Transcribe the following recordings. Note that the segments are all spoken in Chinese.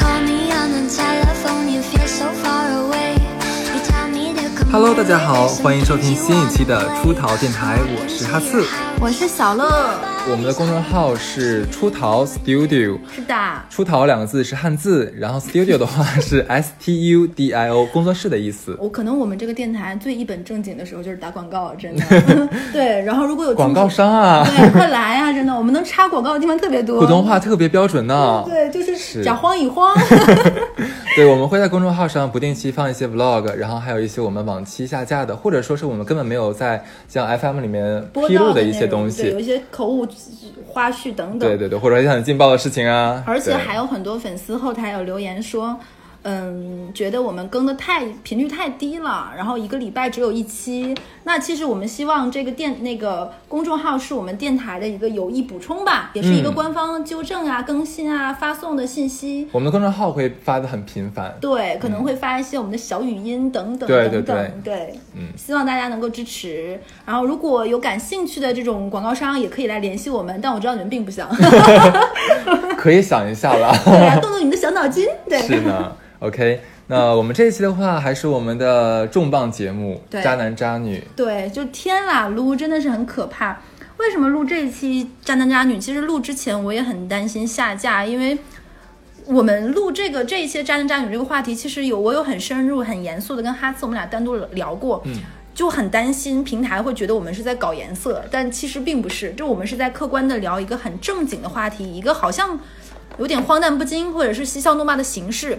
Call me on the telephone, you feel so far Hello，大家好，欢迎收听新一期的出逃电台，我是哈刺。我是小乐，我们的公众号是出逃 Studio，是的，出逃两个字是汉字，然后 Studio 的话是 S T U D I O，工作室的意思。我可能我们这个电台最一本正经的时候就是打广告，真的。对，然后如果有广告，商啊，对，快来啊！真的，我们能插广告的地方特别多。普通话特别标准呢。对，就是是假慌一慌。对，我们会在公众号上不定期放一些 Vlog，然后还有一些我们往期下架的，或者说是我们根本没有在像 FM 里面披露的一些东对，有。一些口误、花絮等等。对对对，或者一些很劲爆的事情啊。而且还有很多粉丝后台有留言说，嗯，觉得我们更的太频率太低了，然后一个礼拜只有一期。那其实我们希望这个电那个公众号是我们电台的一个有益补充吧，也是一个嗯官方纠正啊、更新啊、发送的信息。我们的公众号会发的很频繁。对，可能会发一些我们的小语音等等等等，对对嗯希望大家能够支持。然后如果有感兴趣的这种广告商，也可以来联系我们，但我知道你们并不想，可以想一下了。对啊，动动你们的小脑筋，对，是呢，OK。那我们这一期的话，还是我们的重磅节目对《渣男渣女》。对，就天啦撸真的是很可怕。为什么录这一期渣男渣女？其实录之前我也很担心下架，因为我们录这个这一期渣男渣女这个话题，其实有我有很深入、很严肃的跟哈次我们俩单独聊过，嗯，就很担心平台会觉得我们是在搞颜色，但其实并不是，就我们是在客观的聊一个很正经的话题，一个好像有点荒诞不经或者是嬉笑怒骂的形式。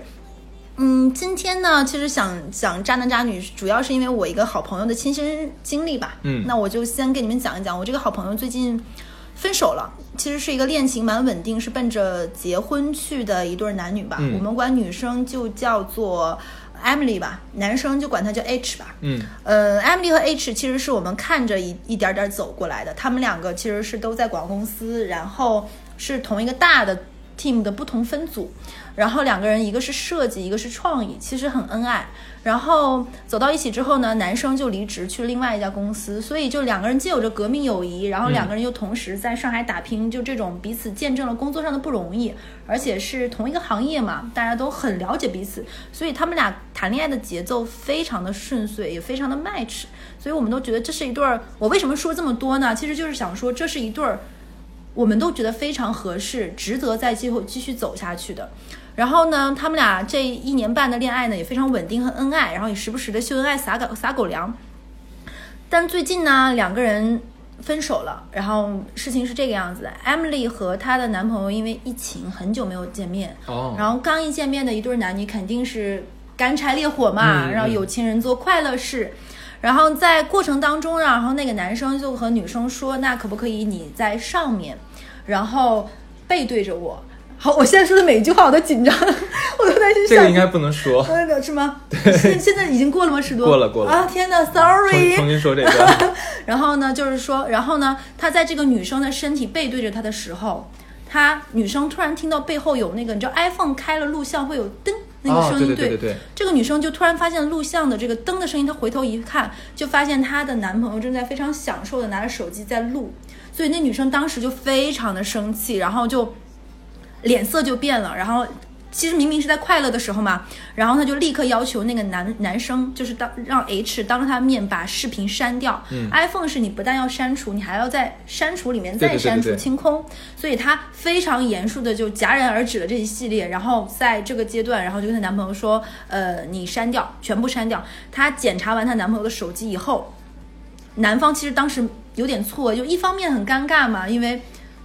嗯，今天呢，其实想讲渣男渣女，主要是因为我一个好朋友的亲身经历吧。嗯那我就先跟你们讲一讲，我这个好朋友最近分手了，其实是一个恋情蛮稳定，是奔着结婚去的一对男女吧。嗯我们管女生就叫做 Emily 吧，男生就管她叫 H 吧。嗯呃，Emily 和 H 其实是我们看着一一点点走过来的，他们两个其实是都在广告公司，然后是同一个大的 team 的不同分组，然后两个人一个是设计，一个是创意，其实很恩爱。然后走到一起之后呢，男生就离职去另外一家公司，所以就两个人既有着革命友谊，然后两个人又同时在上海打拼，就这种彼此见证了工作上的不容易，而且是同一个行业嘛，大家都很了解彼此，所以他们俩谈恋爱的节奏非常的顺遂，也非常的 match，所以我们都觉得这是一对儿。我为什么说这么多呢？其实就是想说这是一对儿。我们都觉得非常合适，值得在今后继续走下去的。然后呢，他们俩这一年半的恋爱呢也非常稳定和恩爱，然后也时不时的秀恩爱撒狗撒狗粮。但最近呢，两个人分手了，然后事情是这个样子的：Emily 和她的男朋友因为疫情很久没有见面，哦，然后刚一见面的一对男女肯定是干柴烈火嘛，嗯然后有情人做快乐事。然后在过程当中，然后那个男生就和女生说：“那可不可以你在上面，然后背对着我？”好，我现在说的每一句话我都紧张，我都担心下这个应该不能说。呃是吗？现现在已经过了吗？十多过了过了啊！天哪，sorry。重新说这个。然后呢，就是说，然后呢，他在这个女生的身体背对着他的时候，他女生突然听到背后有那个，你知道 iPhone 开了录像会有噔那个哦，声音，对对对对对。这个女生就突然发现录像的这个灯的声音，她回头一看，就发现她的男朋友正在非常享受的拿着手机在录，所以那女生当时就非常的生气，然后就脸色就变了，然后。其实明明是在快乐的时候嘛，然后她就立刻要求那个男男生，就是当让 H 当着他的面把视频删掉。嗯 iPhone 是你不但要删除，你还要在删除里面再删除对对清空，所以她非常严肃的就戛然而止了这一系列。然后在这个阶段，然后就跟她男朋友说：“呃，你删掉，全部删掉。”她检查完她男朋友的手机以后，男方其实当时有点错，就一方面很尴尬嘛，因为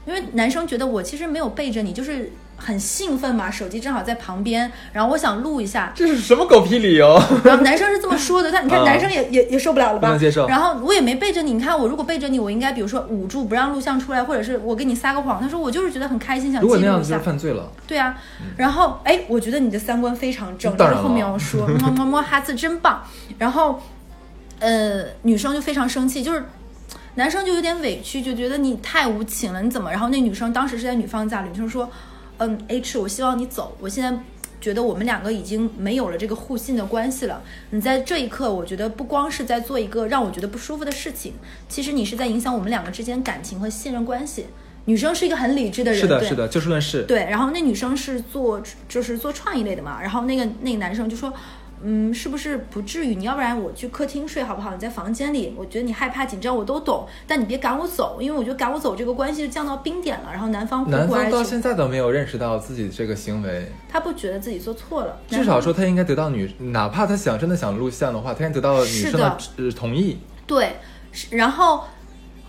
因为男生觉得我其实没有背着你，就是很兴奋嘛，手机正好在旁边，然后我想录一下，这是什么狗屁理由？然后男生是这么说的，但你看啊男生也、也也受不了了吧？不能接受然后我也没背着你，你看我如果背着你，我应该比如说捂住不让录像出来，或者是我给你撒个谎。他说我就是觉得很开心，想如果记录一下那样子就是。犯罪了。对啊，然后哎，我觉得你的三观非常正，当然了这是后面要说，么么么哈次真棒。然后，呃，女生就非常生气，就是男生就有点委屈，就觉得你太无情了，你怎么？然后那女生当时是在女方家里，女生说，嗯，H，我希望你走，我现在。觉得我们两个已经没有了这个互信的关系了。你在这一刻，我觉得不光是在做一个让我觉得不舒服的事情，其实你是在影响我们两个之间感情和信任关系。女生是一个很理智的人，是的，对是的，就事论事。对，然后那女生是做就是做创意类的嘛，然后那个那个男生就说，嗯，是不是不至于？你要不然我去客厅睡好不好？你在房间里，我觉得你害怕紧张我都懂，但你别赶我走，因为我觉得赶我走这个关系就降到冰点了。然后男方苦男方到现在都没有认识到自己这个行为，他不觉得自己做错了，至少说他应该得到女，哪怕他想真的想录像的话，他应该得到女生是的呃同意。对，是然后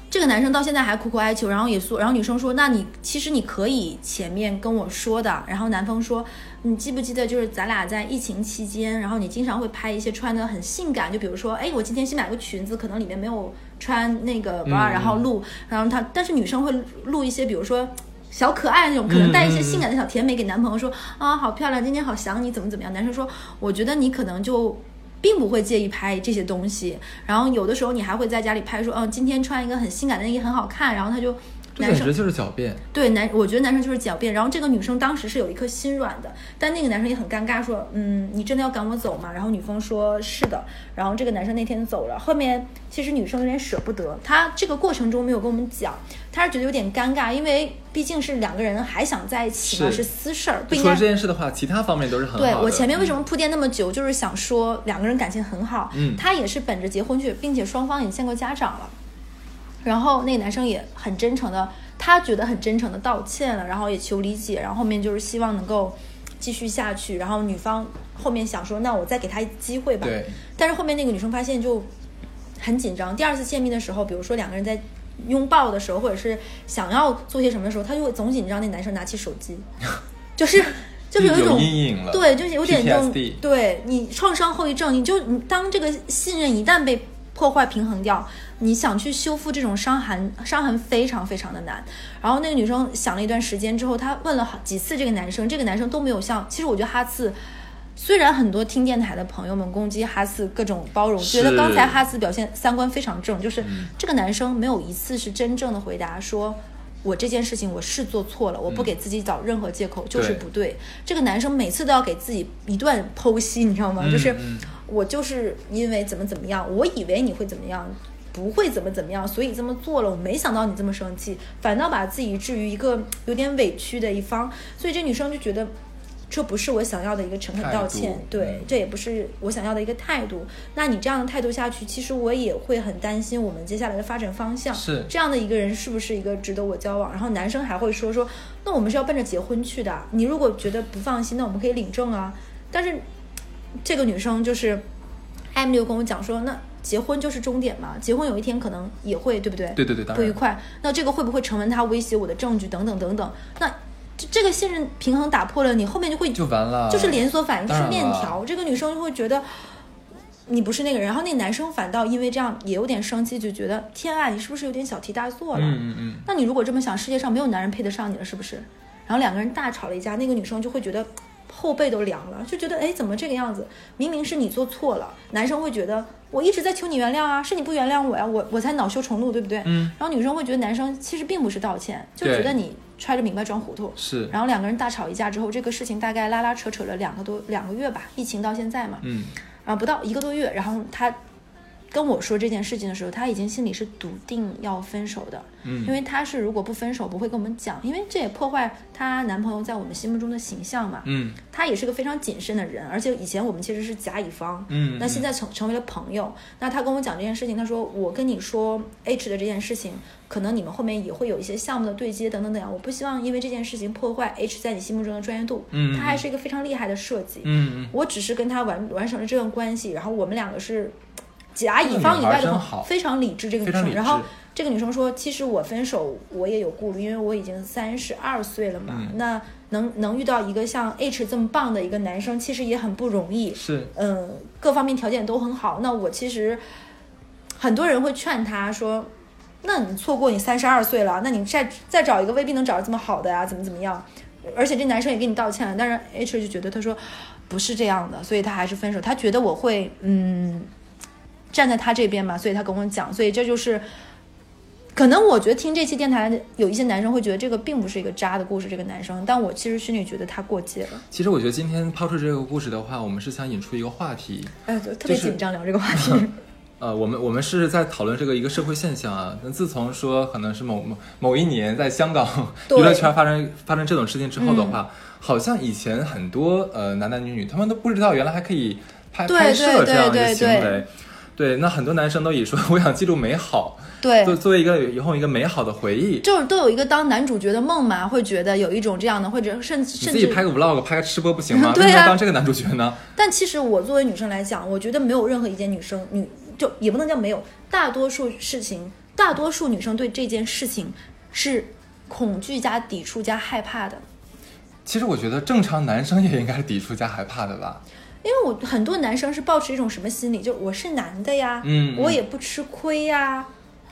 这个男生到现在还苦苦哀求，然后也说，然后女生说，那你其实你可以前面跟我说的。然后男方说，你记不记得就是咱俩在疫情期间，然后你经常会拍一些穿的很性感，就比如说，哎，我今天新买个裙子，可能里面没有穿那个 bra，、嗯然后录，然后他，但是女生会录一些，比如说。小可爱那种，可能带一些性感的小甜美给男朋友说、啊，好漂亮，今天好想你，怎么怎么样？男生说，我觉得你可能就并不会介意拍这些东西，然后有的时候你还会在家里拍说，嗯、今天穿一个很性感的内衣很好看，然后他就男生这简直就是狡辩。对男，我觉得男生就是狡辩。然后这个女生当时是有一颗心软的，但那个男生也很尴尬，说：“嗯，你真的要赶我走吗？”然后女方说：“是的。”然后这个男生那天走了。后面其实女生有点舍不得，他这个过程中没有跟我们讲，他是觉得有点尴尬，因为毕竟是两个人还想在一起嘛，是是私事儿，不应除了该这件事的话，其他方面都是很好的。对我前面为什么铺垫那么久，就是想说两个人感情很好，嗯他也是本着结婚去，并且双方也见过家长了，然后那个男生也很真诚的，他觉得很真诚的道歉了，然后也求理解，然后后面就是希望能够继续下去，然后女方后面想说，那我再给他一机会吧，对，但是后面那个女生发现就很紧张。第二次见面的时候，比如说两个人在拥抱的时候，或者是想要做些什么的时候，他就会总紧张。那男生拿起手机，就是就是有一有种阴影了对，就是有点这种对你创伤后遗症，你就你当这个信任一旦被破坏平衡掉，你想去修复这种伤痕，伤痕非常非常的难。然后那个女生想了一段时间之后，她问了好几次这个男生，这个男生都没有像。其实我觉得哈次。虽然很多听电台的朋友们攻击哈次各种包容，觉得刚才哈次表现三观非常正，就是嗯这个男生没有一次是真正的回答说。我这件事情我是做错了，我不给自己找任何借口，就是不对。这个男生每次都要给自己一段剖析，你知道吗？嗯就是嗯我就是因为怎么怎么样，我以为你会怎么样，不会怎么怎么样，所以这么做了。我没想到你这么生气，反倒把自己置于一个有点委屈的一方，所以这女生就觉得。这不是我想要的一个诚恳道歉，对嗯，这也不是我想要的一个态度。那你这样的态度下去，其实我也会很担心我们接下来的发展方向。是这样的一个人是不是一个值得我交往？然后男生还会说说，那我们是要奔着结婚去的。你如果觉得不放心，那我们可以领证啊。但是这个女生就是艾米丽跟我讲说，那结婚就是终点嘛，结婚有一天可能也会，对不对？对对对。不愉快，那这个会不会成为他威胁我的证据等等等等？那这这个信任平衡打破了，你后面就会就完了，就是连锁反应，就是链条。这个女生就会觉得你不是那个人，然后那男生反倒因为这样也有点生气，就觉得天啊，你是不是有点小题大做了？嗯嗯嗯，那你如果这么想，世界上没有男人配得上你了，是不是？然后两个人大吵了一架，那个女生就会觉得后背都凉了，就觉得哎，怎么这个样子？明明是你做错了，男生会觉得我一直在求你原谅啊，是你不原谅我呀，我我才恼羞成怒，对不对？嗯。然后女生会觉得男生其实并不是道歉，就觉得你揣着明白装糊涂。是，然后两个人大吵一架之后，这个事情大概拉拉扯扯了两个多两个月吧，疫情到现在嘛，嗯，然后不到一个多月，然后他跟我说这件事情的时候，他已经心里是笃定要分手的，嗯因为他是如果不分手不会跟我们讲，因为这也破坏她男朋友在我们心目中的形象嘛。嗯他也是个非常谨慎的人，而且以前我们其实是甲乙方，嗯，那现在成成为了朋友。那他跟我讲这件事情，他说我跟你说 H 的这件事情，可能你们后面也会有一些项目的对接等等等等，我不希望因为这件事情破坏 H 在你心目中的专业度。嗯他还是一个非常厉害的设计。嗯嗯，我只是跟他完完成了这段关系，然后我们两个是甲乙方以外的非常理智。这个女生，然后这个女生说，其实我分手我也有顾虑，因为我已经三十二岁了嘛，嗯那能能遇到一个像 H 这么棒的一个男生，其实也很不容易。是，嗯，各方面条件都很好。那我其实很多人会劝他说，那你错过你三十二岁了，那你再再找一个未必能找到这么好的呀、怎么怎么样？而且这男生也跟你道歉了，但是 H 就觉得他说不是这样的，所以他还是分手。他觉得我会嗯站在他这边嘛，所以他跟我讲，所以这就是。可能我觉得听这期电台的有一些男生会觉得这个并不是一个渣的故事，这个男生，但我其实心里觉得他过界了。其实我觉得今天抛出这个故事的话，我们是想引出一个话题，哎，对，特别紧张聊这个话题。呃，我们我们是在讨论这个一个社会现象啊。那自从说可能是某某某一年在香港娱乐圈发生发生这种事情之后的话，好像以前很多呃男男女女他们都不知道原来还可以拍对拍摄对这样一个对行为。对对，那很多男生都以说 我想记录美好，对作作为一个以后一个美好的回忆。就是都有一个当男主角的梦嘛，会觉得有一种这样的，或者甚你甚至自己拍个 vlog，拍个吃播不行 吗？对啊为什么当这个男主角呢？但其实我作为女生来讲，我觉得没有任何一件女生女就也不能叫没有，大多数事情，大多数女生对这件事情是恐惧加抵触加害怕的。其实我觉得正常男生也应该是抵触加害怕的吧。因为我很多男生是抱持一种什么心理，就我是男的呀，嗯嗯我也不吃亏呀。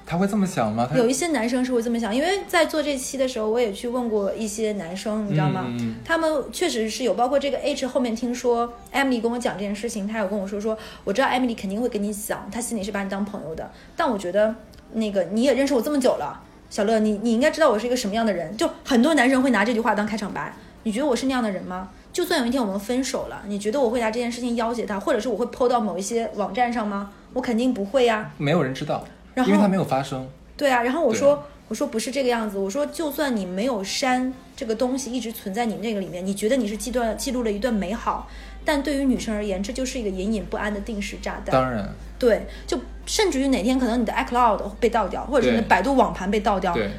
他会这么想吗？有一些男生是会这么想，因为在做这期的时候，我也去问过一些男生，你知道吗？他们确实是有，包括这个 H 后面听说 Emily 跟我讲这件事情，他有跟我说说，我知道 Emily 肯定会跟你讲，他心里是把你当朋友的，但我觉得那个你也认识我这么久了，小乐，你你应该知道我是一个什么样的人。就很多男生会拿这句话当开场白，你觉得我是那样的人吗？就算有一天我们分手了，你觉得我会拿这件事情要挟他，或者是我会 PO 到某一些网站上吗？我肯定不会呀、没有人知道，然后因为它没有发生。对啊，然后我说我说不是这个样子，我说就算你没有删这个东西，一直存在你那个里面，你觉得你是记段记录了一段美好，但对于女生而言，这就是一个隐隐不安的定时炸弹。当然，对，就甚至于哪天可能你的 iCloud 被盗掉，或者是你的百度网盘被盗掉，对，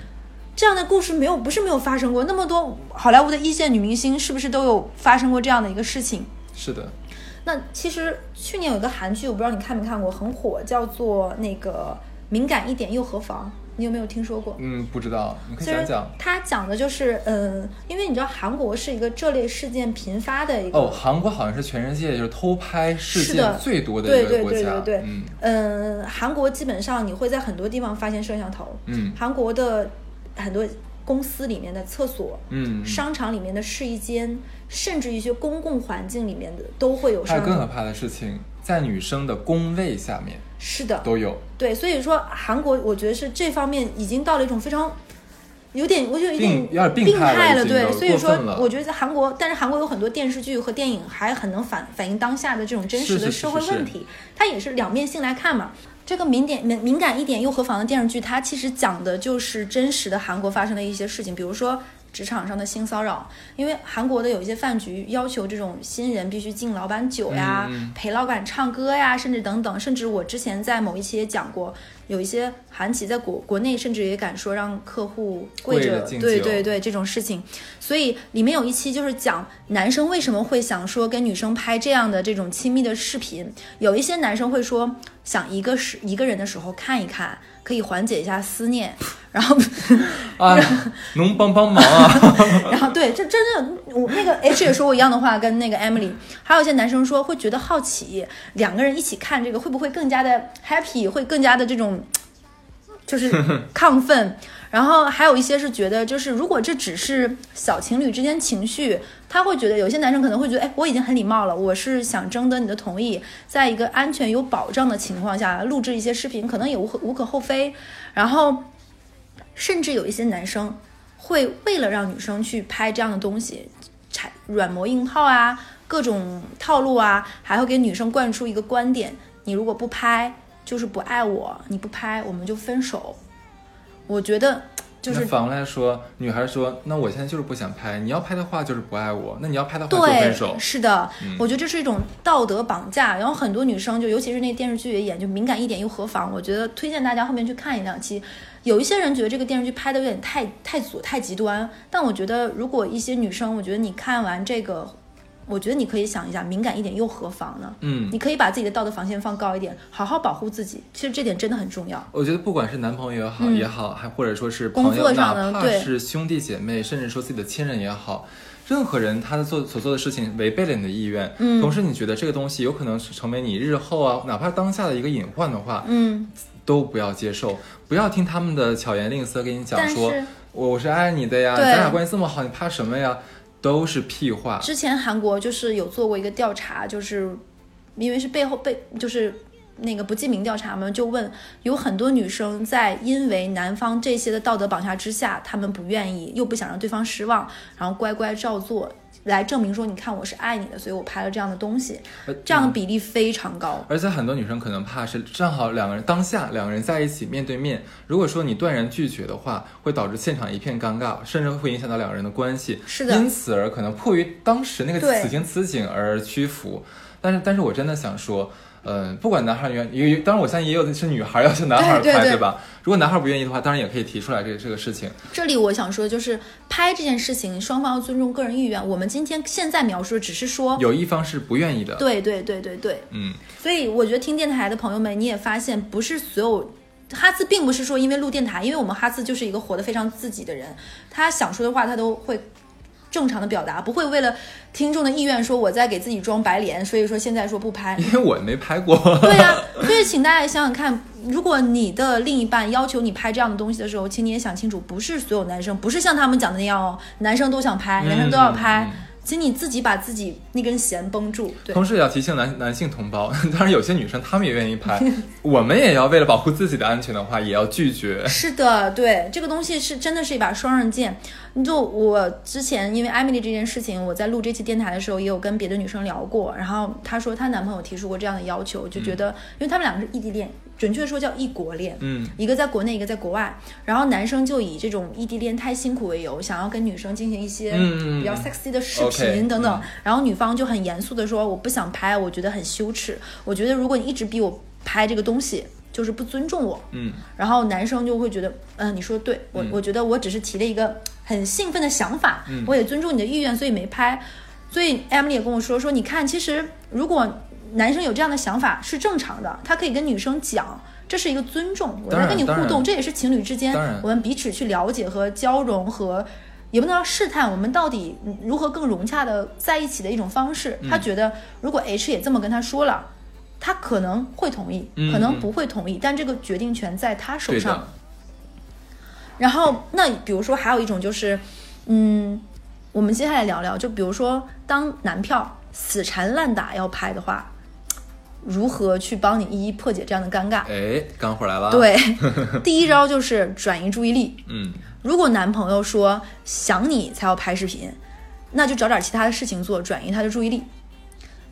这样的故事没有不是没有发生过，那么多好莱坞的一线女明星是不是都有发生过这样的一个事情？是的。那其实去年有一个韩剧，我不知道你看没看过，很火，叫做那个敏感一点又何妨？你有没有听说过？嗯，不知道，你可以讲讲。它讲的就是，嗯，因为你知道韩国是一个这类事件频发的一个，哦，韩国好像是全世界就是偷拍事件是最多的对对一个国家。对对对，嗯嗯，韩国基本上你会在很多地方发现摄像头，嗯韩国的很多公司里面的厕所、嗯，商场里面的试衣间，甚至一些公共环境里面的都会有摄还有。更可怕的事情，在女生的工位下面是的，都有。对，所以说韩国，我觉得是这方面已经到了一种非常。有点，我觉得有点病态了对，所以说我觉得在韩国，但是韩国有很多电视剧和电影还很能反反映当下的这种真实的社会是是问题，它也是两面性来看嘛。这个敏点敏敏感一点又何妨的电视剧，它其实讲的就是真实的韩国发生的一些事情，比如说职场上的性骚扰，因为韩国的有一些饭局要求这种新人必须敬老板酒呀，嗯。陪老板唱歌呀，甚至等等，甚至我之前在某一期也讲过，有一些韩企在国国内甚至也敢说让客户跪着，对对对这种事情，所以里面有一期就是讲男生为什么会想说跟女生拍这样的这种亲密的视频，有一些男生会说想一个是一个人的时候看一看，可以缓解一下思念，然后。啊，能帮帮忙啊！然后对，这真的，我那个 H 也说过一样的话，跟那个 Emily，还有一些男生说会觉得好奇，两个人一起看这个会不会更加的 happy，会更加的这种就是 亢奋。然后还有一些是觉得，就是如果这只是小情侣之间情绪，他会觉得有些男生可能会觉得，哎，我已经很礼貌了，我是想征得你的同意，在一个安全有保障的情况下录制一些视频，可能也无可无可厚非。然后甚至有一些男生会为了让女生去拍这样的东西，产软磨硬泡啊，各种套路啊，还会给女生灌输一个观点：你如果不拍，就是不爱我；你不拍，我们就分手。我觉得就是反过来说，女孩说：“那我现在就是不想拍，你要拍的话就是不爱我，那你要拍的话就分对手，。是的，嗯我觉得这是一种道德绑架。然后很多女生就，尤其是那电视剧也演，就敏感一点又何妨？我觉得推荐大家后面去看一两期。有一些人觉得这个电视剧拍的有点太太左太极端，但我觉得如果一些女生，我觉得你看完这个，我觉得你可以想一下，敏感一点又何妨呢？嗯，你可以把自己的道德防线放高一点，好好保护自己。其实这点真的很重要。我觉得不管是男朋友也好，也好，还或者说是朋嗯工作友，哪怕是兄弟姐妹，甚至说自己的亲人也好，任何人他的做所做的事情违背了你的意愿，嗯同时你觉得这个东西有可能是成为你日后啊，哪怕当下的一个隐患的话，嗯，都不要接受，不要听他们的巧言令色跟你讲说，我我是爱你的呀，对咱俩关系这么好，你怕什么呀？都是屁话。之前韩国就是有做过一个调查，就是因为是背后被就是那个不记名调查嘛，就问有很多女生在因为男方这些的道德绑架之下，她们不愿意，又不想让对方失望，然后乖乖照做，来证明说，你看我是爱你的，所以我拍了这样的东西呃，这样的比例非常高。而且很多女生可能怕是正好两个人当下两个人在一起面对面，如果说你断然拒绝的话，会导致现场一片尴尬，甚至会影响到两个人的关系。是的因此而可能迫于当时那个此情此景而屈服。但是，但是我真的想说。嗯，不管男孩儿愿意，当然我相信也有的是女孩儿要求男孩儿拍，对吧？如果男孩儿不愿意的话，当然也可以提出来这个这个事情。这里我想说的就是拍这件事情，双方要尊重个人意愿。我们今天现在描述的只是说，有一方是不愿意的，对对对对对，嗯，所以我觉得听电台的朋友们，你也发现不是所有。哈斯并不是说因为录电台，因为我们哈斯就是一个活得非常自己的人，他想说的话他都会正常的表达，不会为了听众的意愿说我在给自己装白脸，所以说现在说不拍。因为我没拍过。对呀、所以请大家想想看，如果你的另一半要求你拍这样的东西的时候，请你也想清楚，不是所有男生，不是像他们讲的那样哦，男生都想拍，男生都要拍，请你自己把自己那根弦绷住。对，同时也要提醒男男性同胞，当然有些女生她们也愿意拍，我们也要为了保护自己的安全的话，也要拒绝。是的，对，这个东西是真的是一把双刃剑。就我之前因为艾米丽这件事情，我在录这期电台的时候，也有跟别的女生聊过，然后她说她男朋友提出过这样的要求，就觉得，因为他们两个是异地恋，准确说叫异国恋，嗯，一个在国内，一个在国外，然后男生就以这种异地恋太辛苦为由，想要跟女生进行一些嗯比较 sexy 的视频等等，嗯。然后女方就很严肃的说，我不想拍，我觉得很羞耻，我觉得如果你一直逼我拍这个东西，就是不尊重我，嗯，然后男生就会觉得，嗯、你说的对我，嗯。我觉得我只是提了一个很兴奋的想法，嗯。我也尊重你的意愿，所以没拍。所以 Emily 也跟我说，说你看，其实如果男生有这样的想法是正常的，他可以跟女生讲。这是一个尊重，我在跟你互动，这也是情侣之间我们彼此去了解和交融和，也不能叫试探，我们到底嗯如何更融洽的在一起的一种方式。嗯他觉得如果 H 也这么跟他说了，他可能会同意，嗯可能嗯不会同意，但这个决定权在他手上。，然后，那比如说还有一种就是，嗯，我们接下来聊聊，就比如说当男票死缠烂打要拍的话，如何去帮你一一破解这样的尴尬？哎，干货来了。，对，第一招就是转移注意力。嗯，如果男朋友说想你才要拍视频，那就找点其他的事情做，转移他的注意力。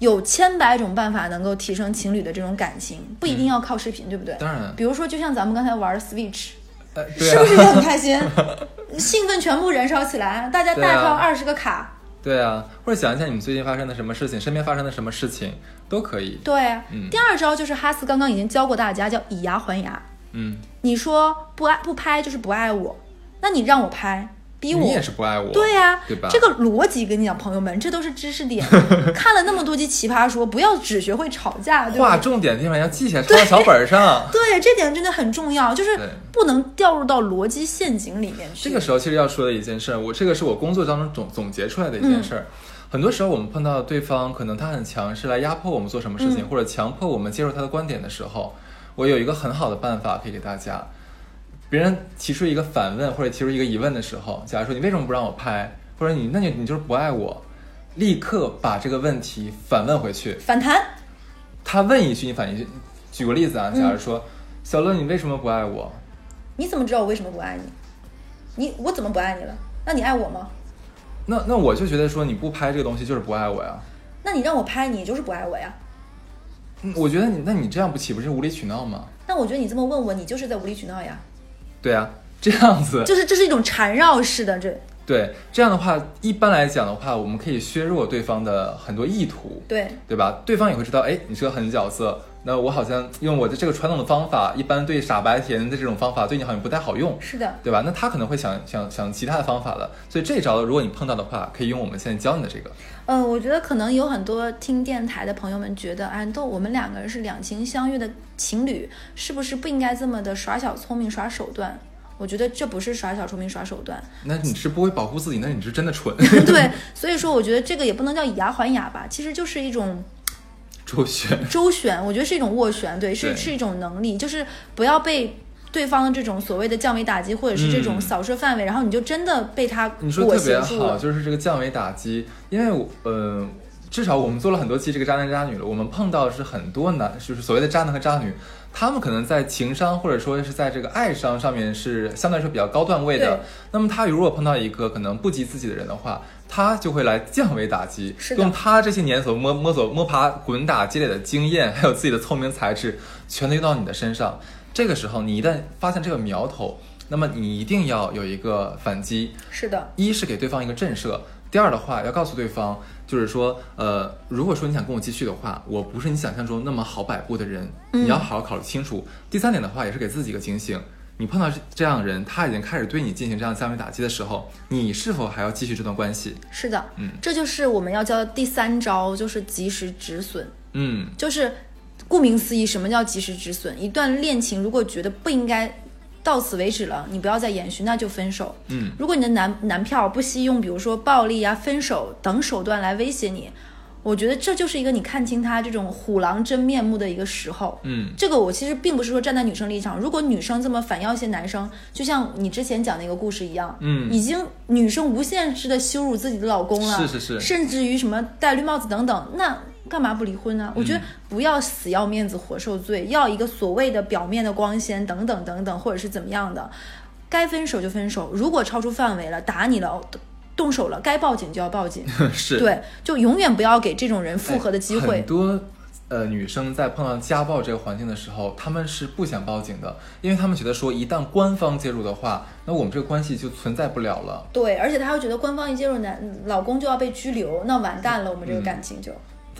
有千百种办法能够提升情侣的这种感情，不一定要靠视频，对不对？当然，比如说，就像咱们刚才玩 Switch，是不是也啊，很开心？兴奋全部燃烧起来，大家大跳二十个卡，对啊，或者想一下你们最近发生的什么事情，身边发生的什么事情都可以。对。啊嗯第二招就是哈斯刚刚已经教过大家，叫以牙还牙。嗯，你说不爱不拍就是不爱我，那你让我拍，逼我你也是不爱我，对呀、对吧这个逻辑跟你讲，朋友们，这都是知识点。看了那么多集《奇葩说》，不要只学会吵架，对吧？划重点的地方要记起来，抄到小本儿上。对，这点真的很重要，就是不能掉入到逻辑陷阱里面去。这个时候其实要说的一件事儿，我这个是我工作当中总总结出来的一件事儿。很多时候我们碰到对方，可能他很强势来压迫我们做什么事情，嗯或者强迫我们接受他的观点的时候，我有一个很好的办法可以给大家。别人提出一个反问或者提出一个疑问的时候，假如说你为什么不让我拍，或者你那你你就是不爱我，立刻把这个问题反问回去。反弹，他问一句，你反一句。举个例子啊，嗯假如说、小乐，你为什么不爱我？你怎么知道我为什么不爱你？你我怎么不爱你了？那你爱我吗？那那我就觉得说你不拍这个东西就是不爱我呀。那你让我拍，你就是不爱我呀。嗯我觉得你，那你这样不岂不是无理取闹吗？那我觉得你这么问我，你就是在无理取闹呀。对啊，这样子，就是这是一种缠绕式的，这。对这样的话，一般来讲的话，我们可以削弱对方的很多意图，对。对吧？对方也会知道，哎，你是个狠角色，那我好像用我的这个传统的方法，一般对傻白甜的这种方法，对你好像不太好用，是的。对吧？那他可能会想想想其他的方法了，所以这一招如果你碰到的话，可以用我们现在教你的这个，嗯，我觉得可能有很多听电台的朋友们觉得，哎，都我们两个人是两情相悦的情侣，是不是不应该这么的耍小聪明、耍手段？我觉得这不是耍小聪明、耍手段，那你是不会保护自己，那你是真的蠢，对，所以说我觉得这个也不能叫以牙还牙吧，其实就是一种周旋。周旋，我觉得是一种斡旋，对，是对是一种能力，就是不要被对方的这种所谓的降维打击，或者是这种嗯扫射范围，然后你就真的被他你说裹特别好。就是这个降维打击，因为我呃，至少我们做了很多期这个渣男渣女了，我们碰到的是很多男，就是所谓的渣男和渣女，他们可能在情商或者说是在这个爱商上面是相对来说比较高段位的。那么他如果碰到一个可能不及自己的人的话，他就会来降维打击，用他这些年所摸摸索摸爬滚打积累的经验，还有自己的聪明才智，全都用到你的身上。这个时候，你一旦发现这个苗头，那么你一定要有一个反击，是的，一是给对方一个震慑，第二的话要告诉对方，就是说，呃，如果说你想跟我继续的话，我不是你想象中那么好摆布的人，嗯你要好好考虑清楚。第三点的话，也是给自己一个警醒，你碰到这样的人，他已经开始对你进行这样降维打击的时候，你是否还要继续这段关系？是的，嗯这就是我们要教的第三招，就是及时止损。嗯，就是顾名思义，什么叫及时止损？一段恋情如果觉得不应该到此为止了，你不要再延续，那就分手。嗯，如果你的男男票不惜用比如说暴力啊、分手等手段来威胁你，我觉得这就是一个你看清他这种虎狼真面目的一个时候。嗯，这个我其实并不是说站在女生立场，如果女生这么反要挟男生，就像你之前讲那个故事一样，嗯已经女生无限制的羞辱自己的老公了，是是是甚至于什么戴绿帽子等等，那干嘛不离婚呢？我觉得不要死要面子活受罪，要一个所谓的表面的光鲜等等等等，或者是怎么样的，该分手就分手，如果超出范围了，打你了。动手了，该报警就要报警，是对，就永远不要给这种人复合的机会。很多呃女生在碰到家暴这个环境的时候，她们是不想报警的，因为她们觉得说一旦官方介入的话，那我们这个关系就存在不了了。对，而且她会觉得官方一介入男老公就要被拘留，那完蛋了，我们这嗯个感情就、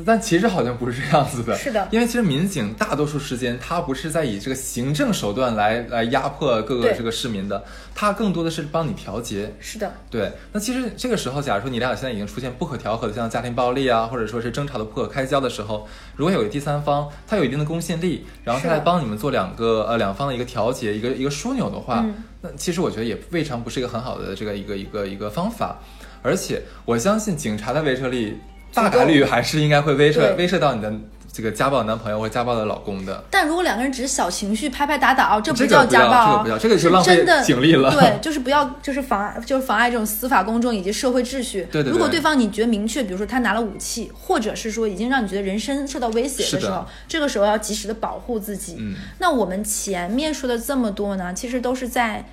但其实好像不是这样子的，是的。因为其实民警大多数时间他不是在以这个行政手段来来压迫各个这个市民的，他更多的是帮你调节。是的，对，那其实这个时候，假如说你俩现在已经出现不可调和的，像家庭暴力啊，或者说是争吵的不可开交的时候，如果有个第三方，他有一定的公信力，然后他来帮你们做两个呃两方的一个调节，一个一个枢纽的话，嗯。那其实我觉得也未尝不是一个很好的这个一个一个一个方法，而且我相信警察的威慑力大概率还是应该会威慑威慑到你的这个家暴男朋友或家暴的老公的。但如果两个人只是小情绪拍拍打打，哦，这不叫家暴这个不要这个就是浪费警力了对，就是不要，就是妨碍，就是妨碍这种司法公正以及社会秩序。对对对如果对方你觉得明确，比如说他拿了武器，或者是说已经让你觉得人身受到威胁的的时候，这个时候要及时的保护自己。嗯，那我们前面说的这么多呢，其实都是在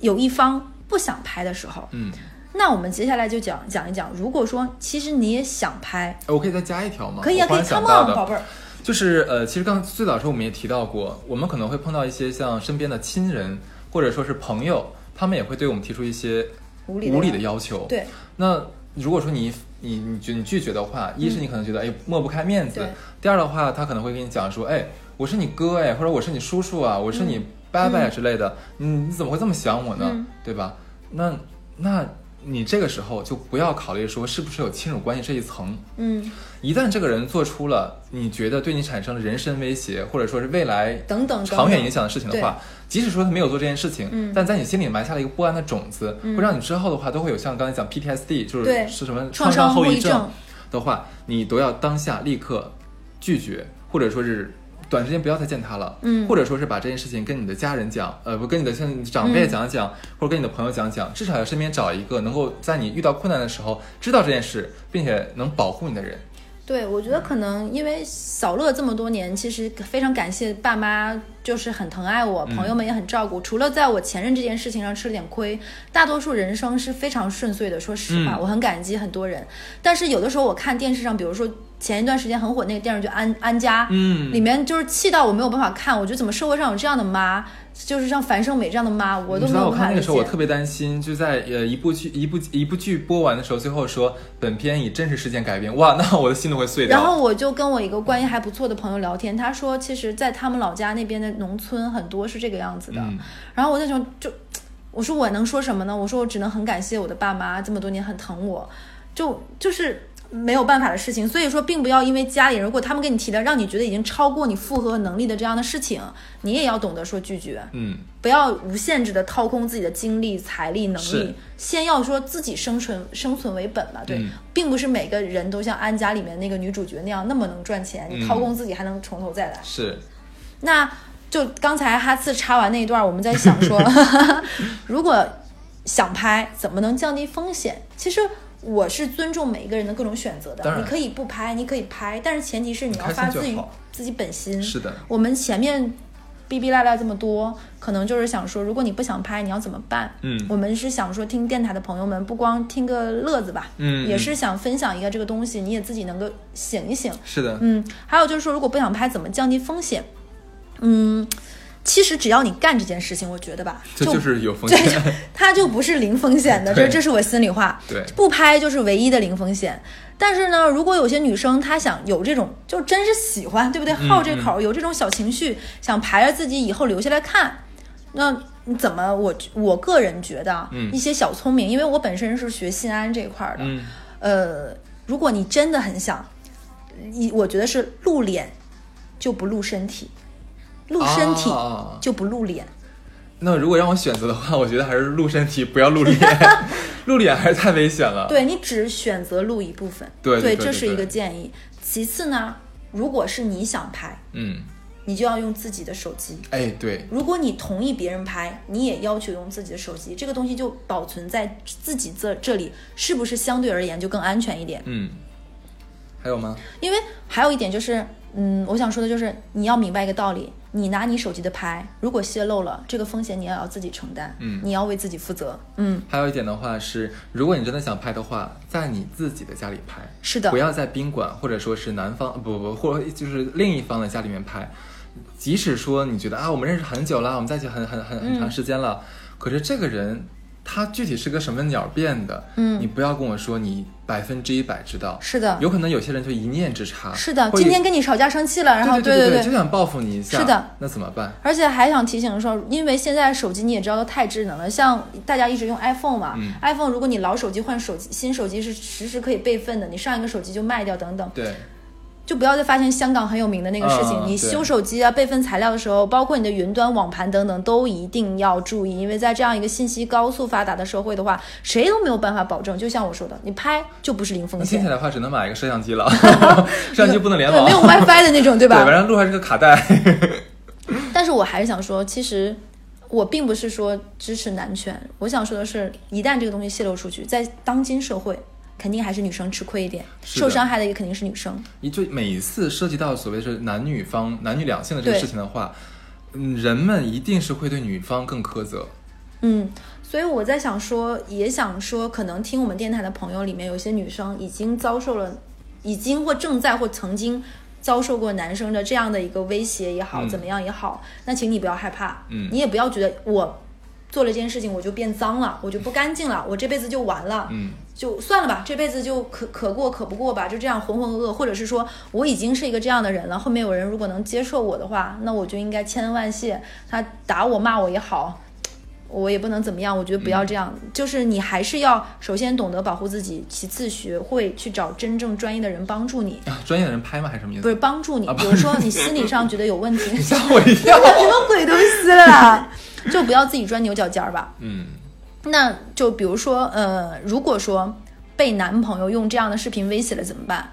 有一方不想拍的时候。嗯，那我们接下来就讲讲一讲，如果说其实你也想拍，我可以再加一条吗？可以啊，可以我忽然想，come 到 on，宝贝儿。就是呃，其实刚最早的时候我们也提到过，我们可能会碰到一些像身边的亲人或者说是朋友，他们也会对我们提出一些无理的无理的要求。对，那如果说你你你拒你拒绝的话，一是你可能觉得哎抹不开面子，第二的话他可能会跟你讲说，哎，我是你哥哎，或者我是你叔叔啊，我是你伯伯之类的，你你怎么会这么想我呢？嗯对吧？那那你这个时候就不要考虑说是不是有亲属关系这一层，嗯，一旦这个人做出了你觉得对你产生了人身威胁，或者说是未来等等长远影响的事情的话，即使说他没有做这件事情，嗯。但在你心里埋下了一个不安的种子，嗯。会让你之后的话都会有像刚才讲 PTSD，就是是什么创伤后遗症。的话，你都要当下立刻拒绝，或者说是。短时间不要再见他了，嗯或者说是把这件事情跟你的家人讲，呃，不跟你的像长辈嗯讲讲，或者跟你的朋友讲讲，至少要身边找一个能够在你遇到困难的时候知道这件事，并且能保护你的人。对，我觉得可能因为小乐这么多年，其实非常感谢爸妈，就是很疼爱我，嗯朋友们也很照顾。除了在我前任这件事情上吃了点亏，大多数人生是非常顺遂的。说实话，嗯我很感激很多人。但是有的时候我看电视上，比如说前一段时间很火那个电视剧《安安家》，嗯里面就是气到我没有办法看。我觉得怎么社会上有这样的妈，就是像樊胜美这样的妈，我都没有看那个时候我。特别担心，就在呃一部剧一部一部剧播完的时候，最后说本片以真实事件改编，哇，那我的心都会碎掉。然后我就跟我一个关系还不错的朋友聊天，他说，其实，在他们老家那边的农村很多是这个样子的。嗯然后我那时候就，我说我能说什么呢？我说我只能很感谢我的爸妈这么多年很疼我，就就是没有办法的事情。所以说，并不要因为家里人如果他们给你提的让你觉得已经超过你负荷能力的这样的事情，你也要懂得说拒绝。嗯，不要无限制的掏空自己的精力、财力、能力，先要说自己生存生存为本嘛。对，嗯并不是每个人都像安家里面那个女主角那样那么能赚钱，你嗯掏空自己还能从头再来。是，那就刚才哈次插完那一段，我们在想说，如果想拍，怎么能降低风险？其实我是尊重每一个人的各种选择的你可以不拍，你可以拍，但是前提是你要发自于自己本心。是的，我们前面逼逼赖赖这么多，可能就是想说，如果你不想拍，你要怎么办？嗯我们是想说，听电台的朋友们不光听个乐子吧，嗯嗯也是想分享一个这个东西，你也自己能够醒一醒。是的，嗯，还有就是说，如果不想拍，怎么降低风险？嗯，其实只要你干这件事情，我觉得吧，这就是有风对险。它就不是零风险的，这这是我心里话。对不拍就是唯一的零风险。但是呢，如果有些女生她想有这种，就真是喜欢，对不对？好这口，有这种小情绪，想排着自己以后留下来看，那你怎么？我我个人觉得一些小聪明，因为我本身是学信安这一块儿的，嗯，呃，如果你真的很想，一我觉得是露脸就不露身体，露身体啊就不露脸。那如果让我选择的话，我觉得还是露身体，不要露脸。露脸还是太危险了。，对你只选择露一部分，对对对这是一个建议。其次呢，如果是你想拍，嗯，你就要用自己的手机。哎，对，如果你同意别人拍，你也要求用自己的手机，这个东西就保存在自己这这里，是不是相对而言就更安全一点？嗯，还有吗？因为还有一点就是，嗯，我想说的就是你要明白一个道理，你拿你手机的拍，如果泄露了，这个风险你也要自己承担，嗯。你要为自己负责，嗯，还有一点的话是，如果你真的想拍的话，在你自己的家里拍，是的。不，要在宾馆或者说是男方不不或者就是另一方的家里面拍。即使说你觉得啊，我们认识很久了，我们在一起很很很很长时间了，可是这个人他具体是个什么鸟变的，嗯。你不要跟我说你百分之一百知道，是的，有可能有些人就一念之差，是的，今天跟你吵架生气了，然后对对对就想报复你一下，是的，那怎么办？而且还想提醒说，因为现在手机你也知道都太智能了，像大家一直用 iPhone 嘛、嗯。i p h o n e 如果你老手机换手机，新手机是实时可以备份的，你上一个手机就卖掉等等，对，就不要再发现香港很有名的那个事情。嗯你修手机啊、备份材料的时候，包括你的云端网盘等等，都一定要注意，因为在这样一个信息高速发达的社会的话，谁都没有办法保证。就像我说的，你拍就不是零风险那听起来，的话只能买一个摄像机了，摄像机不能联对，网，没有 WiFi 的那种，对吧？反正录还是个卡带。但是我还是想说，其实我并不是说支持男权，我想说的是，一旦这个东西泄露出去，在当今社会，肯定还是女生吃亏一点，受伤害的也肯定是女生。你就每一次涉及到所谓是男女方、男女两性的这个事情的话，嗯，人们一定是会对女方更苛责。嗯，所以我在想说，也想说，可能听我们电台的朋友里面，有些女生已经遭受了，已经或正在或曾经遭受过男生的这样的一个威胁也好，嗯。怎么样也好，那请你不要害怕，嗯。你也不要觉得我做了这件事情我就变脏了，我就不干净了，我这辈子就完了，嗯，就算了吧，这辈子就可可过可不过吧，就这样浑浑噩噩，或者是说我已经是一个这样的人了，后面有人如果能接受我的话，那我就应该千恩万谢，他打我骂我也好。我也不能怎么样，我觉得不要这样，就是你还是要首先懂得保护自己，其次学会去找真正专业的人帮助你，啊，专业的人拍吗？还是什么意思？不是帮助你。啊比如说你心理上觉得有问题，吓我一跳。什么鬼东西啦，就不要自己钻牛角尖儿吧。嗯，那就比如说，呃，如果说被男朋友用这样的视频威胁了怎么办？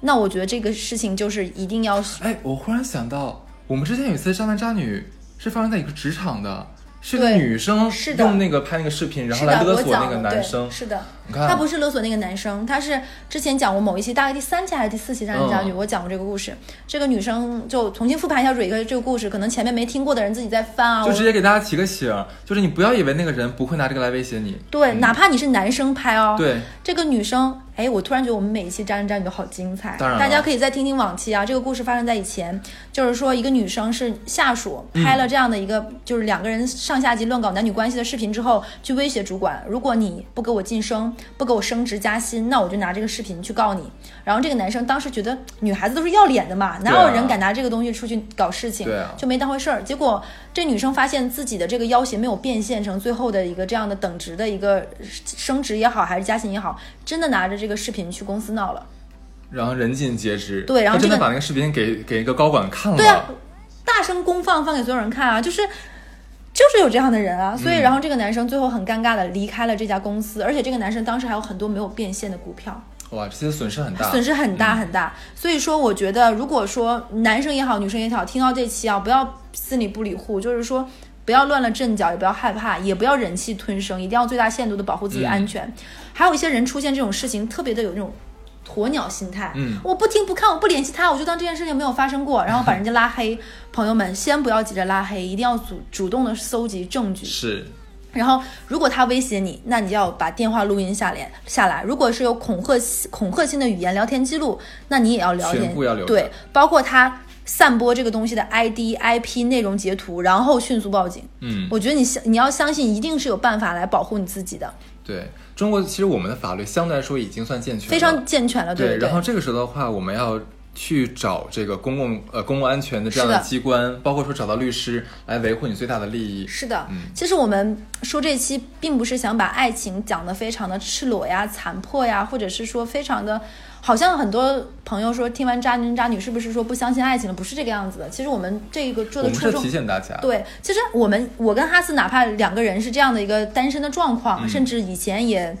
那我觉得这个事情就是一定要哎，我忽然想到，我们之前有一次渣男渣女是发生在一个职场的，是个女生是的用那个拍那个视频，然后来勒索那个男生。是的，他不是勒索那个男生，他是之前讲过某一期，大概第三期还是第四期《渣男渣女》，嗯我讲过这个故事。这个女生就重新复盘一下蕊哥这个故事，可能前面没听过的人自己在翻啊。就直接给大家提个醒儿，就是你不要以为那个人不会拿这个来威胁你。对，嗯哪怕你是男生拍哦，对，这个女生，哎，我突然觉得我们每一期《渣男渣女》都好精彩，当然大家可以再听听往期啊。这个故事发生在以前，就是说一个女生是下属嗯拍了这样的一个，就是两个人上下级乱搞男女关系的视频之后，去威胁主管，如果你不给我晋升，不给我升职加薪，那我就拿这个视频去告你。然后这个男生当时觉得女孩子都是要脸的嘛，哪有人敢拿这个东西出去搞事情，就没当回事儿。结果这女生发现自己的这个要挟没有变现成最后的一个这样的等值的一个升职也好，还是加薪也好，真的拿着这个视频去公司闹了。然后人尽皆知。对然后这个真的把那个视频给给一个高管看了。对啊，大声公放放给所有人看啊，就是。就是有这样的人啊，所以嗯然后这个男生最后很尴尬的离开了这家公司，而且这个男生当时还有很多没有变现的股票，哇，这些损失很大。损失很大嗯很大。所以说，我觉得如果说男生也好，女生也好，听到这期啊，不要心里不理户，就是说不要乱了阵脚，也不要害怕，也不要忍气吞声，一定要最大限度的保护自己安全。还有一些人出现这种事情，特别的有那种鸵鸟心态，嗯我不听不看，我不联系他，我就当这件事情没有发生过，然后把人家拉黑。朋友们，先不要急着拉黑，一定要主主动的搜集证据。是，然后，如果他威胁你，那你就要把电话录音下来下来。如果是有恐吓恐吓性的语言聊天记录，那你也要聊天，要留对，包括他散播这个东西的 ID、IP 内容截图，然后迅速报警。嗯，我觉得你相你要相信，一定是有办法来保护你自己的，对中国其实我们的法律相对来说已经算健全，非常健全了，对。然后这个时候的话，我们要去找这个公共呃公共安全的这样的机关，包括说找到律师来维护你最大的利益。是的，嗯其实我们说这期并不是想把爱情讲得非常的赤裸呀、残破呀，或者是说非常的，好像很多朋友说听完渣男渣女是不是说不相信爱情了？不是这个样子的。其实我们这个做的初衷是提醒大家，对，其实我们我跟哈斯哪怕两个人是这样的一个单身的状况，嗯甚至以前也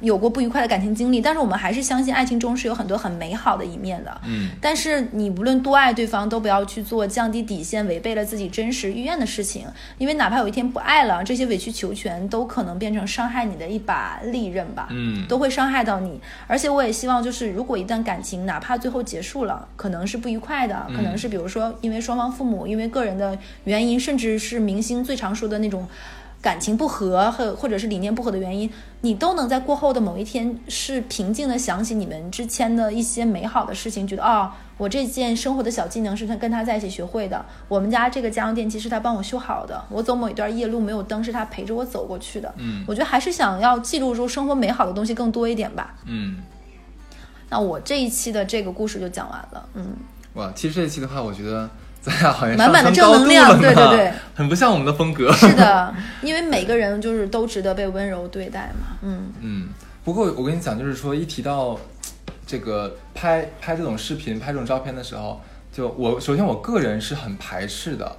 有过不愉快的感情经历，但是我们还是相信爱情中是有很多很美好的一面的。嗯，但是你无论多爱对方，都不要去做降低底线、违背了自己真实意愿的事情，因为哪怕有一天不爱了，这些委曲求全都可能变成伤害你的一把利刃吧。嗯都会伤害到你。而且我也希望，就是如果一段感情哪怕最后结束了，可能是不愉快的，可能是比如说因为双方父母因为个人的原因，甚至是明星最常说的那种。感情不和或或者是理念不合的原因，你都能在过后的某一天是平静的想起你们之前的一些美好的事情，觉得哦，我这件生活的小技能是他跟他在一起学会的，我们家这个家用电器是他帮我修好的，我走某一段夜路没有灯是他陪着我走过去的。嗯我觉得还是想要记录住生活美好的东西更多一点吧。嗯，那我这一期的这个故事就讲完了，嗯，哇，其实这一期的话，我觉得咱俩好像满满的正能量对对对，很不像我们的风格。是的，因为每个人就是都值得被温柔对待嘛，嗯，嗯，不过我跟你讲，就是说一提到这个拍拍这种视频、拍这种照片的时候，就我首先我个人是很排斥的。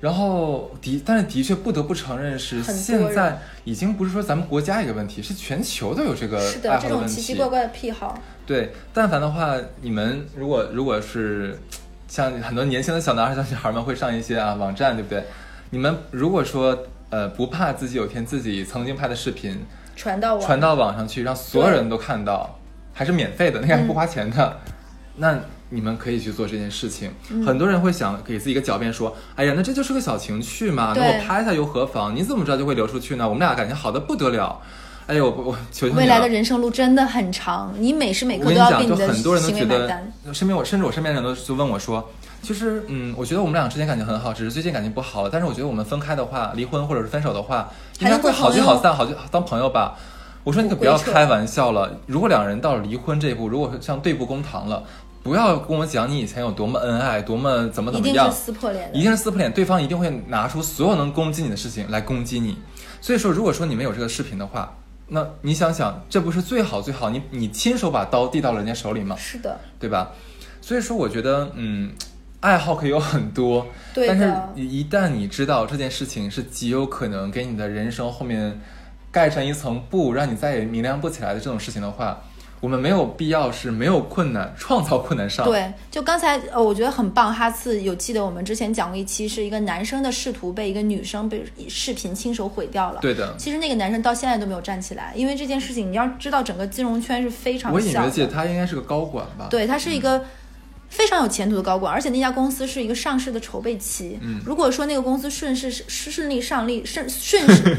然后的，但是的确不得不承认是现在已经不是说咱们国家一个问题，是全球都有这个是的，这种。奇奇怪怪的癖好，对，但凡的话，你们如果如果是像很多年轻的小男孩、小女孩们会上一些啊网站，对不对？你们如果说呃不怕自己有一天自己曾经拍的视频传到网传到网上去，让所有人都看到，还是免费的，那个还不花钱的，那你们可以去做这件事情。嗯很多人会想给自己一个狡辩说：“哎呀，那这就是个小情趣嘛，那我拍下又何妨？你怎么知道就会流出去呢？我们俩感情好的不得了。”哎呦，我我求求你了。未来的人生路真的很长，你每时每刻都要给的就很多人都行为觉得买单。，身边我甚至我身边的人都就问我说，其实嗯，我觉得我们俩之间感情很好，只是最近感情不好了。但是我觉得我们分开的话，离婚或者是分手的话，应该会好聚好散，好聚当朋友吧。我说你可不要开玩笑了。如果两人到了离婚这一步，如果像对簿公堂了，不要跟我讲你以前有多么恩爱，多么怎么怎么样一定是，撕破脸。一定是撕破脸，对方一定会拿出所有能攻击你的事情来攻击你。所以说，如果说你们有这个视频的话，那你想想，这不是最好最好？你你亲手把刀递到了人家手里吗？是的，对吧？所以说，我觉得，嗯，爱好可以有很多，对但是，一旦你知道这件事情是极有可能给你的人生后面盖上一层布，让你再也明亮不起来的这种事情的话，我们没有必要是没有困难创造困难上。对，就刚才呃，我觉得很棒。哈次有记得我们之前讲过一期，是一个男生的仕途被一个女生被视频亲手毁掉了。对的，其实那个男生到现在都没有站起来，因为这件事情，你要知道，整个金融圈是非常我隐。约记得他应该是个高管吧？对，他是一个非常有前途的高管，而且那家公司是一个上市的筹备期。嗯如果说那个公司顺势顺顺利上利顺顺势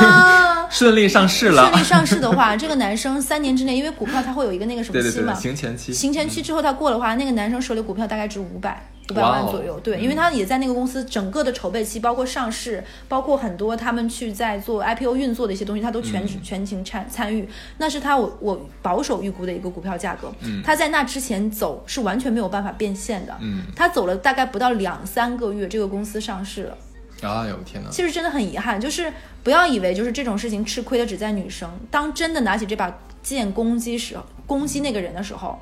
啊 顺利上市了顺。利上市的话，这个男生三年之内，因为股票它会有一个那个什么对对对，期嘛，行前期。行前期之后他过的话，那个男生手里股票大概值五百五百万左右。对，因为他也在那个公司整个的筹备期，包括上市，包括很多他们去在做 IPO 运作的一些东西，他都全、嗯全情参参与。那是他我我保守预估的一个股票价格。嗯他在那之前走是完全没有办法变现的。嗯，他走了大概不到两三个月，这个公司上市了。啊呦天哪！其实真的很遗憾，就是不要以为就是这种事情吃亏的只在女生，当真的拿起这把剑攻击时，攻击那个人的时候，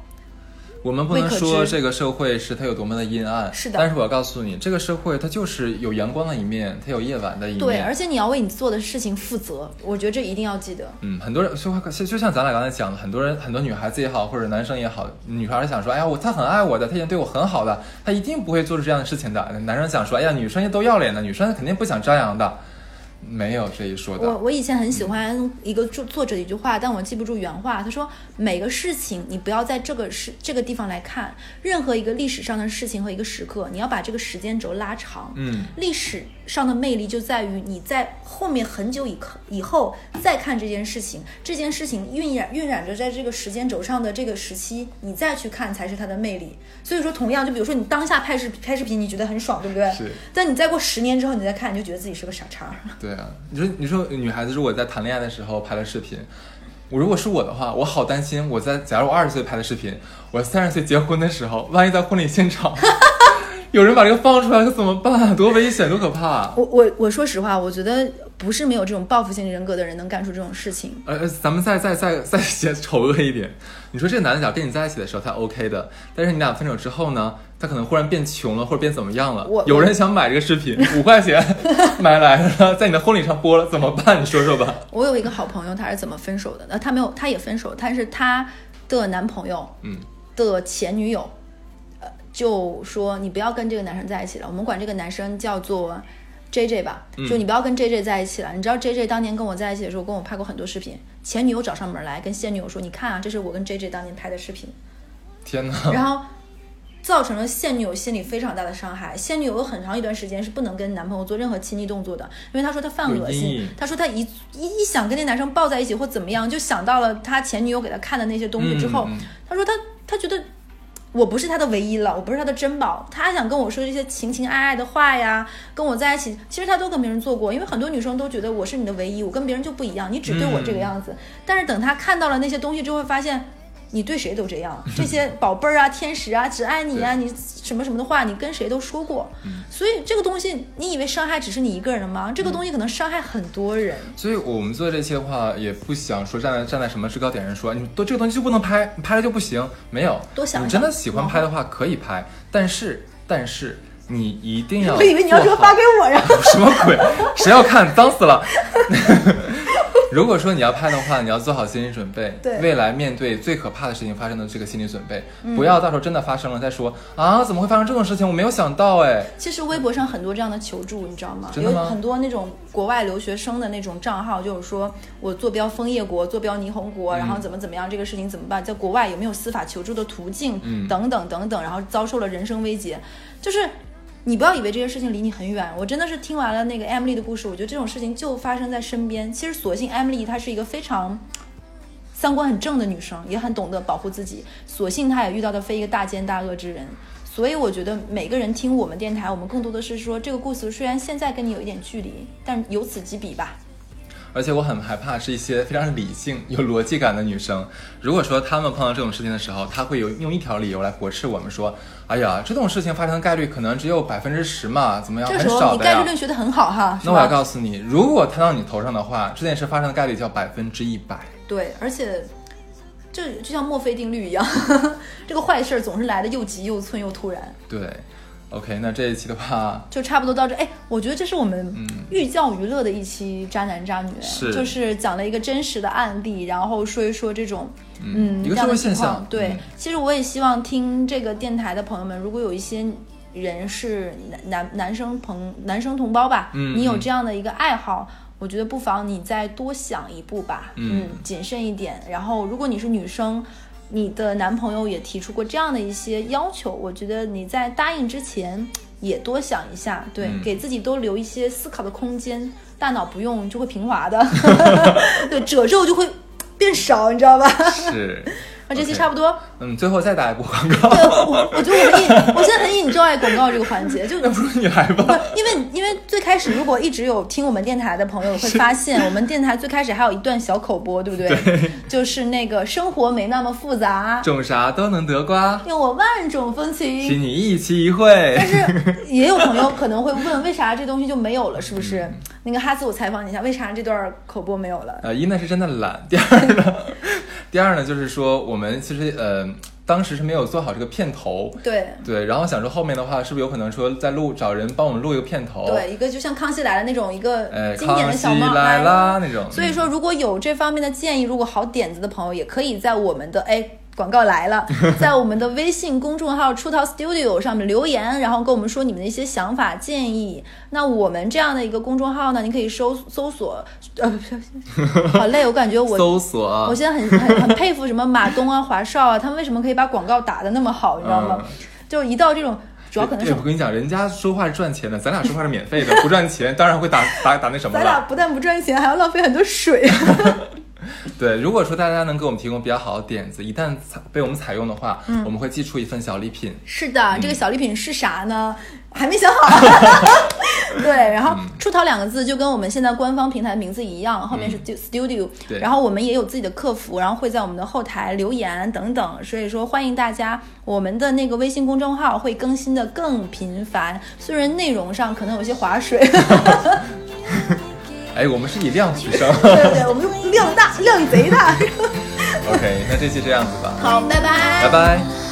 我们不能说这个社会是它有多么的阴暗，是的但是我要告诉你，这个社会它就是有阳光的一面，它有夜晚的一面。对，而且你要为你做的事情负责，我觉得这一定要记得。嗯，很多人就就就像咱俩刚才讲的，很多人很多女孩子也好，或者男生也好，女孩儿想说，哎呀，我他很爱我的，他已经对我很好的，他一定不会做出这样的事情的。男生想说，哎呀，女生都要脸的，女生肯定不想张扬的，没有这一说的。我我以前很喜欢一个作作者的一句话，但我记不住原话。他说：“每个事情你不要在这个事这个地方来看，任何一个历史上的事情和一个时刻，你要把这个时间轴拉长。嗯，历史上的魅力就在于你在后面很久以后以后再看这件事情，这件事情晕染晕染着在这个时间轴上的这个时期，你再去看才是它的魅力。所以说，同样就比如说你当下拍视拍视频，你觉得很爽，对不对？是。但你再过十年之后，你再看，你就觉得自己是个傻叉。对 啊，你说你说女孩子如果在谈恋爱的时候拍了视频，我如果是我的话，我好担心我在假如我二十岁拍的视频，我三十岁结婚的时候，万一在婚礼现场 有人把这个放出来，可怎么办？多危险，多可怕！我我我说实话，我觉得不是没有这种报复性人格的人能干出这种事情。呃，咱们再再再再写丑恶一点，你说这个男的假如跟你在一起的时候他 OK 的，但是你俩分手之后呢，他可能忽然变穷了或者变怎么样了我，有人想买这个视频，五块钱 买来了，在你的婚礼上播了，怎么办？你说说吧。我有一个好朋友，他是怎么分手的？呃，他没有，他也分手，但是他的男朋友嗯，的前女友，呃，就说你不要跟这个男生在一起了，我们管这个男生叫做 J J 吧，就你不要跟 J J 在一起了。你知道 J J 当年跟我在一起的时候，跟我拍过很多视频，前女友找上门来跟现女友说，你看啊，这是我跟 J J 当年拍的视频。天哪！然后造成了现女友心里非常大的伤害。现女友有很长一段时间是不能跟男朋友做任何亲密动作的，因为她说她犯恶心有阴影，她说她一一一想跟那男生抱在一起或怎么样，就想到了她前女友给她看的那些东西之后，嗯嗯她说她她觉得。我不是他的唯一了，我不是他的珍宝。他想跟我说这些情情爱爱的话呀，跟我在一起，其实他都跟别人做过。因为很多女生都觉得我是你的唯一，我跟别人就不一样，你只对我这个样子。但是等他看到了那些东西之后，发现你对谁都这样，这些宝贝儿啊、天使啊、只爱你啊、你什么什么的话，你跟谁都说过。所以这个东西，你以为伤害只是你一个人的吗？这个东西可能伤害很多人。所以我们做这些的话，也不想说站在站在什么制高点上说，你都这个东西就不能拍，你拍了就不行。没有，多想想你真的喜欢拍的话可以拍，但是但是你一定要。我以为你要说发给我，然后 什么鬼？谁要看？脏死了！如果说你要拍的话，你要做好心理准备，对未来面对最可怕的事情发生的这个心理准备，嗯不要到时候真的发生了再说啊，怎么会发生这种事情？我没有想到哎。其实微博上很多这样的求助，你知道吗？真的吗有很多那种国外留学生的那种账号，就是说我坐标枫叶国，坐标霓虹国，嗯然后怎么怎么样，这个事情怎么办？在国外有没有司法求助的途径？嗯等等等等，然后遭受了人身威胁，就是。你不要以为这些事情离你很远，我真的是听完了那个 Emily 的故事，我觉得这种事情就发生在身边。其实，所幸 Emily 她是一个非常三观很正的女生，也很懂得保护自己。所幸她也遇到的非一个大奸大恶之人，所以我觉得每个人听我们电台，我们更多的是说这个故事虽然现在跟你有一点距离，但由此及彼吧。而且我很害怕是一些非常理性、有逻辑感的女生。如果说她们碰到这种事情的时候，她会有用一条理由来驳斥我们说：“哎呀，这种事情发生的概率可能只有百分之十嘛，怎么样，这很时候你概率。论学得很好哈，”那我要？告诉你，如果摊到你头上的话，这件事发生的概率叫百分之一百。对，而且这就像墨菲定律一样，这个坏事儿总是来的又急又寸又突然。对，OK，那这一期的话，就差不多到这。哎，我觉得这是我们寓教于乐的一期渣男渣女，是就是讲了一个真实的案例，然后说一说这种嗯一个这样的社会现情况象对，嗯其实我也希望听这个电台的朋友们，如果有一些人是男男男生朋男生同胞吧，嗯你有嗯这样的一个爱好。我觉得不妨你再多想一步吧，嗯谨慎一点。然后，如果你是女生，你的男朋友也提出过这样的一些要求，我觉得你在答应之前也多想一下，对，嗯给自己多留一些思考的空间，大脑不用就会平滑的，对，褶皱就会变少，你知道吧？是，那这期差不多。嗯，最后再打一波广告，对，我我觉得我很 in，我现在很 enjoy 广告这个环节，就 要不你来不吧。，因为因为最开始如果一直有听我们电台的朋友会发现，我们电台最开始还有一段小口播，对不对？就是那个生活没那么复杂，种啥都能得瓜，用我万种风情。请你一期一会。但是也有朋友可能会问，为啥这东西就没有了？是不是？那个哈斯，我采访你一下，为啥这段口播没有了？呃，一呢是真的懒，第二呢，第二呢就是说我们其实呃当时是没有做好这个片头，对。对，然后想说后面的话是不是有可能说再录找人帮我们录一个片头，对，一个就像康熙来了那种一个哎，经典的小帽来啦那种，嗯所以说，如果有这方面的建议，如果好点子的朋友，也可以在我们的哎。广告来了，在我们的微信公众号“出逃 Studio” 上面留言，然后跟我们说你们的一些想法建议。那我们这样的一个公众号呢，你可以搜搜索，呃，好累，我感觉我搜索，我现在很很很佩服什么马东啊、华少啊，他们为什么可以把广告打得那么好，你知道吗？就一到这种，主要可能是我跟你讲，人家说话是赚钱的，咱俩说话是免费的，不赚钱，当然会打打打那什么咱俩。不但不赚钱，还要浪费很多水。对，如果说大家能给我们提供比较好的点子，一旦采被我们采用的话，嗯我们会寄出一份小礼品。是的，这个小礼品是啥呢？还没想好。对，然后“出逃”两个字就跟我们现在官方平台名字一样，后面是 studio，、对然后我们也有自己的客服，然后会在我们的后台留言等等，所以说欢迎大家，我们的那个微信公众号会更新的更频繁，虽然内容上可能有些划水，哎，我们是以量取胜。对对对，我们量大量贼大。OK，那这期这样子吧，好，拜拜，拜拜。